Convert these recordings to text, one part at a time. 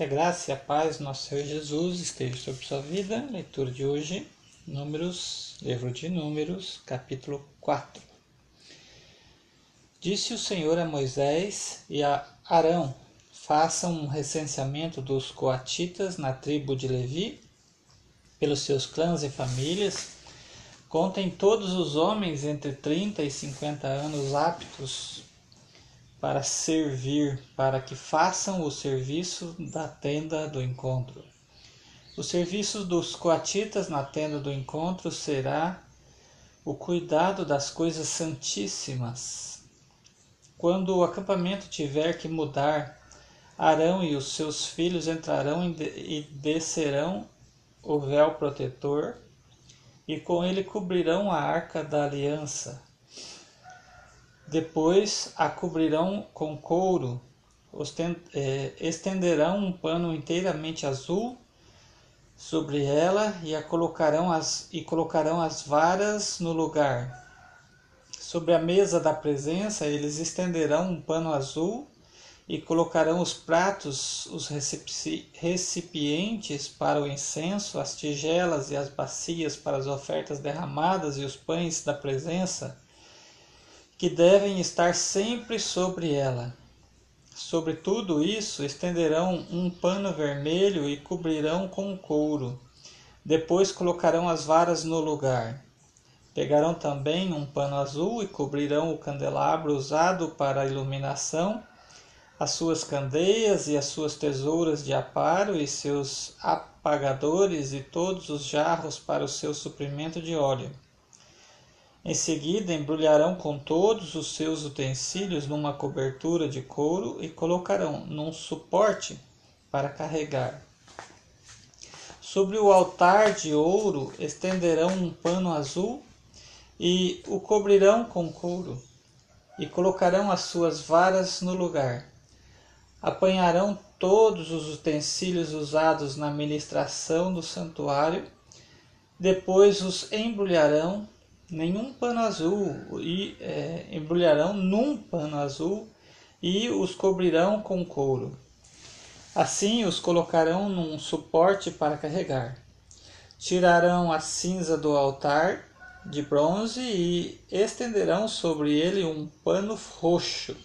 Que a graça e a paz do nosso Senhor Jesus esteja sobre sua vida. Leitura de hoje, Números, livro de Números, capítulo 4. Disse o Senhor a Moisés e a Arão: Façam um recenseamento dos coatitas na tribo de Levi, pelos seus clãs e famílias. Contem todos os homens entre 30 e 50 anos aptos para servir, para que façam o serviço da tenda do encontro. O serviço dos coatitas na tenda do encontro será o cuidado das coisas santíssimas. Quando o acampamento tiver que mudar, Arão e os seus filhos entrarão e descerão o véu protetor e com ele cobrirão a arca da aliança depois a cobrirão com couro, é, estenderão um pano inteiramente azul sobre ela e a colocarão as e colocarão as varas no lugar. Sobre a mesa da presença eles estenderão um pano azul e colocarão os pratos, os recipientes para o incenso, as tigelas e as bacias para as ofertas derramadas e os pães da presença que devem estar sempre sobre ela. Sobre tudo isso estenderão um pano vermelho e cobrirão com couro. Depois colocarão as varas no lugar. Pegarão também um pano azul e cobrirão o candelabro usado para a iluminação, as suas candeias e as suas tesouras de aparo e seus apagadores e todos os jarros para o seu suprimento de óleo. Em seguida, embrulharão com todos os seus utensílios numa cobertura de couro e colocarão num suporte para carregar. Sobre o altar de ouro estenderão um pano azul e o cobrirão com couro, e colocarão as suas varas no lugar. Apanharão todos os utensílios usados na ministração do santuário, depois os embrulharão nenhum pano azul e é, embrulharão num pano azul e os cobrirão com couro. Assim os colocarão num suporte para carregar. Tirarão a cinza do altar de bronze e estenderão sobre ele um pano roxo.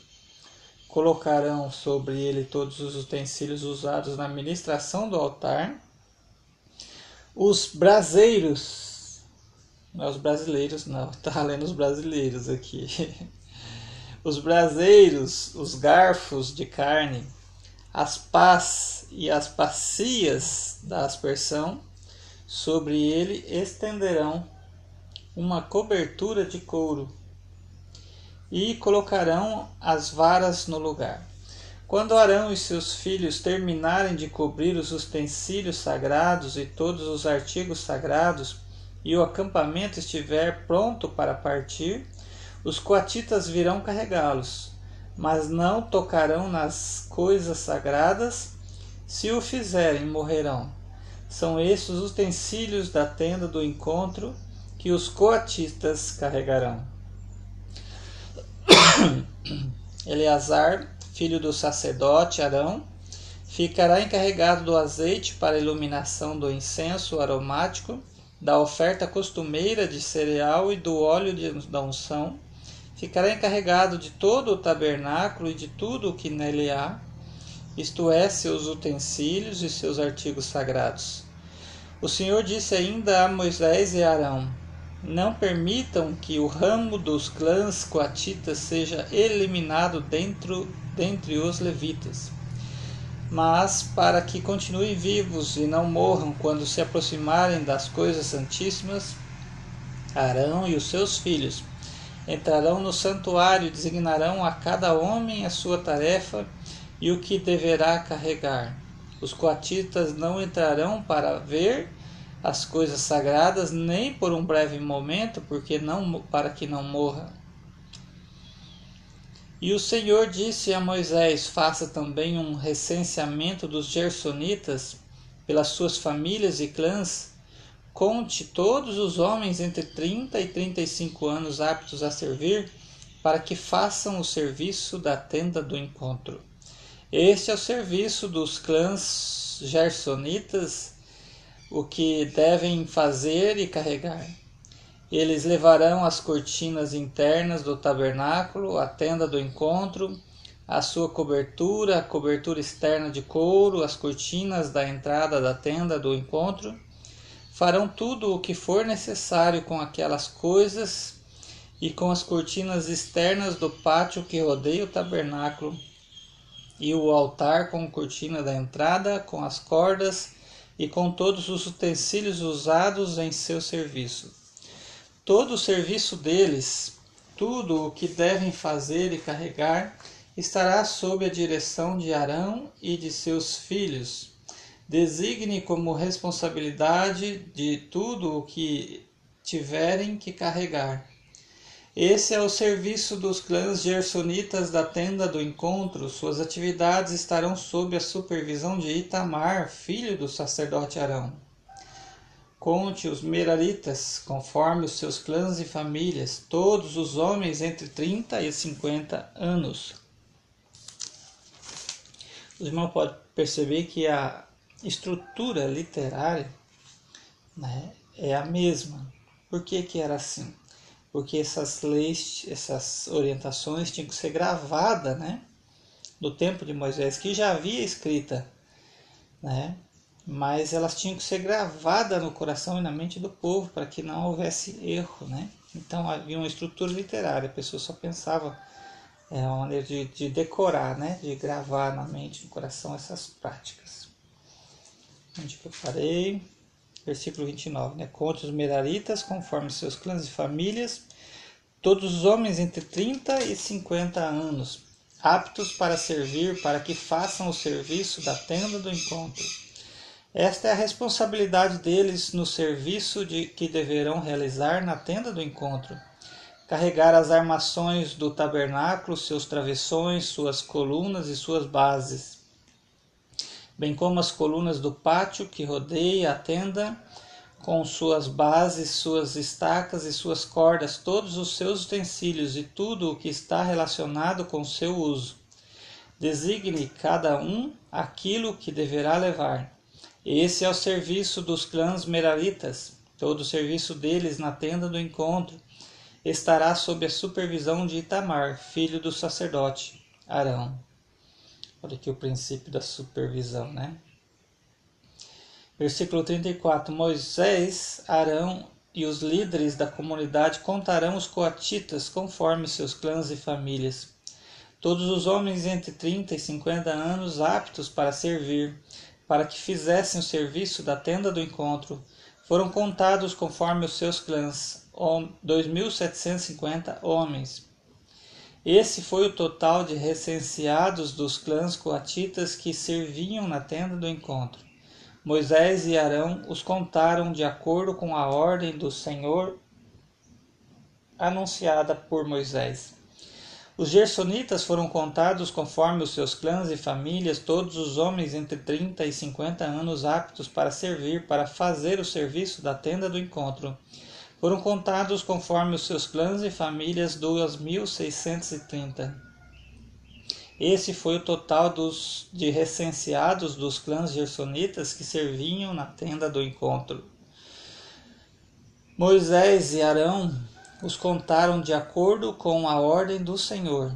Colocarão sobre ele todos os utensílios usados na ministração do altar, os braseiros não é os brasileiros, não. Tá lendo os brasileiros aqui. Os braseiros, os garfos de carne, as pás e as bacias da aspersão, sobre ele estenderão uma cobertura de couro e colocarão as varas no lugar. Quando Arão e seus filhos terminarem de cobrir os utensílios sagrados e todos os artigos sagrados, e o acampamento estiver pronto para partir, os coatitas virão carregá-los, mas não tocarão nas coisas sagradas. Se o fizerem, morrerão. São estes os utensílios da tenda do encontro que os coatitas carregarão. Eleazar, filho do sacerdote Arão, ficará encarregado do azeite para a iluminação do incenso aromático da oferta costumeira de cereal e do óleo de, da unção, ficará encarregado de todo o tabernáculo e de tudo o que nele há, isto é, seus utensílios e seus artigos sagrados. O Senhor disse ainda a Moisés e Arão: Não permitam que o ramo dos clãs coatitas seja eliminado dentro dentre os levitas mas para que continuem vivos e não morram quando se aproximarem das coisas santíssimas, Arão e os seus filhos entrarão no santuário e designarão a cada homem a sua tarefa e o que deverá carregar. Os coatitas não entrarão para ver as coisas sagradas nem por um breve momento, porque não para que não morra. E o Senhor disse a Moisés: Faça também um recenseamento dos Gersonitas pelas suas famílias e clãs. Conte todos os homens entre 30 e 35 anos aptos a servir, para que façam o serviço da tenda do encontro. Este é o serviço dos clãs gersonitas, o que devem fazer e carregar. Eles levarão as cortinas internas do tabernáculo, a tenda do encontro, a sua cobertura, a cobertura externa de couro, as cortinas da entrada da tenda do encontro. Farão tudo o que for necessário com aquelas coisas e com as cortinas externas do pátio que rodeia o tabernáculo e o altar com cortina da entrada, com as cordas e com todos os utensílios usados em seu serviço. Todo o serviço deles, tudo o que devem fazer e carregar, estará sob a direção de Arão e de seus filhos. Designe como responsabilidade de tudo o que tiverem que carregar esse é o serviço dos clãs gersonitas da tenda do encontro. Suas atividades estarão sob a supervisão de Itamar, filho do sacerdote Arão. Conte os meraritas, conforme os seus clãs e famílias, todos os homens entre 30 e 50 anos. Os irmãos podem perceber que a estrutura literária né, é a mesma. Por que, que era assim? porque essas leis, essas orientações tinham que ser gravadas, né? Do tempo de Moisés, que já havia escrita, né? Mas elas tinham que ser gravadas no coração e na mente do povo para que não houvesse erro, né? Então havia uma estrutura literária, a pessoa só pensava é uma maneira de, de decorar, né? De gravar na mente, no coração essas práticas. Onde que eu parei? versículo 29, né? Conte os meraritas conforme seus clãs e famílias, todos os homens entre 30 e 50 anos, aptos para servir, para que façam o serviço da tenda do encontro. Esta é a responsabilidade deles no serviço de que deverão realizar na tenda do encontro. Carregar as armações do tabernáculo, seus travessões, suas colunas e suas bases bem como as colunas do pátio que rodeia a tenda, com suas bases, suas estacas e suas cordas, todos os seus utensílios e tudo o que está relacionado com seu uso. Designe cada um aquilo que deverá levar. Esse é o serviço dos clãs meraritas. Todo o serviço deles na tenda do encontro estará sob a supervisão de Itamar, filho do sacerdote Arão. Olha aqui o princípio da supervisão, né? Versículo 34: Moisés, Arão e os líderes da comunidade contarão os coatitas conforme seus clãs e famílias. Todos os homens entre 30 e 50 anos aptos para servir, para que fizessem o serviço da tenda do encontro, foram contados conforme os seus clãs, 2.750 homens. Esse foi o total de recenseados dos clãs coatitas que serviam na tenda do encontro. Moisés e Arão os contaram de acordo com a ordem do Senhor anunciada por Moisés. Os gersonitas foram contados conforme os seus clãs e famílias, todos os homens entre 30 e 50 anos aptos para servir, para fazer o serviço da tenda do encontro foram contados conforme os seus clãs e famílias duas mil seiscentos e trinta. Esse foi o total dos de recenseados dos clãs gersonitas que serviam na tenda do encontro. Moisés e Arão os contaram de acordo com a ordem do Senhor.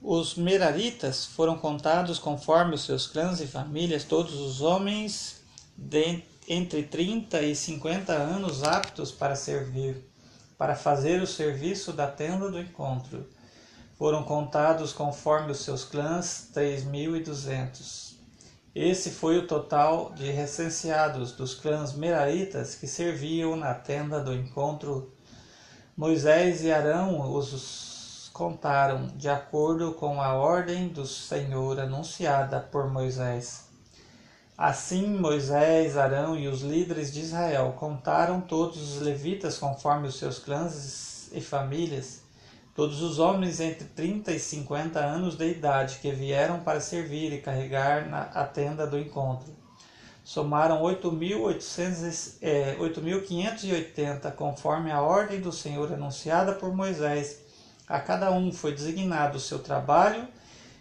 Os meraritas foram contados conforme os seus clãs e famílias, todos os homens de entre 30 e 50 anos aptos para servir, para fazer o serviço da tenda do encontro. Foram contados conforme os seus clãs 3.200. Esse foi o total de recenseados dos clãs meraritas que serviam na tenda do encontro. Moisés e Arão os contaram de acordo com a ordem do Senhor anunciada por Moisés. Assim Moisés, Arão e os líderes de Israel contaram todos os levitas conforme os seus clãs e famílias, todos os homens entre 30 e 50 anos de idade que vieram para servir e carregar na, a tenda do encontro. Somaram 8.580 é, conforme a ordem do Senhor anunciada por Moisés. A cada um foi designado o seu trabalho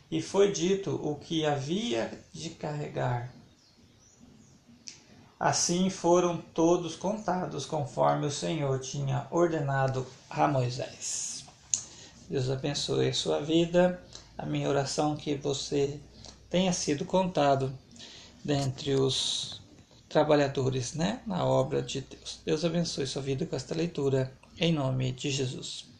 e foi dito o que havia de carregar. Assim foram todos contados conforme o Senhor tinha ordenado a Moisés. Deus abençoe a sua vida. A minha oração que você tenha sido contado dentre os trabalhadores, né, na obra de Deus. Deus abençoe sua vida com esta leitura em nome de Jesus.